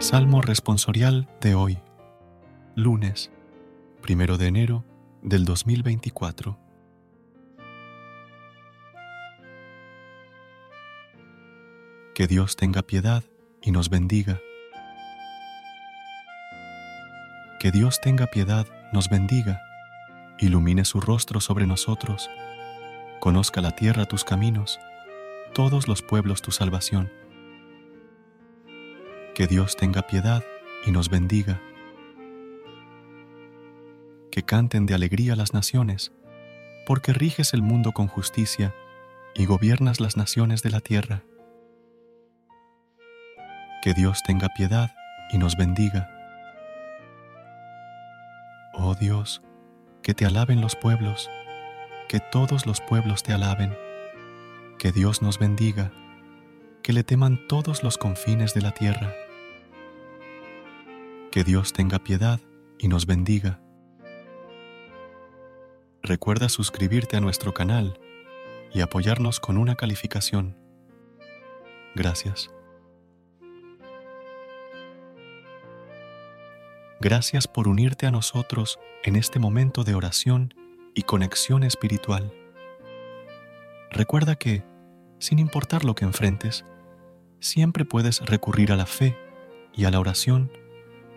Salmo responsorial de hoy, lunes, primero de enero del 2024. Que Dios tenga piedad y nos bendiga. Que Dios tenga piedad, nos bendiga, ilumine su rostro sobre nosotros, conozca la tierra tus caminos, todos los pueblos tu salvación que Dios tenga piedad y nos bendiga. Que canten de alegría las naciones, porque riges el mundo con justicia y gobiernas las naciones de la tierra. Que Dios tenga piedad y nos bendiga. Oh Dios, que te alaben los pueblos, que todos los pueblos te alaben, que Dios nos bendiga, que le teman todos los confines de la tierra. Que Dios tenga piedad y nos bendiga. Recuerda suscribirte a nuestro canal y apoyarnos con una calificación. Gracias. Gracias por unirte a nosotros en este momento de oración y conexión espiritual. Recuerda que, sin importar lo que enfrentes, siempre puedes recurrir a la fe y a la oración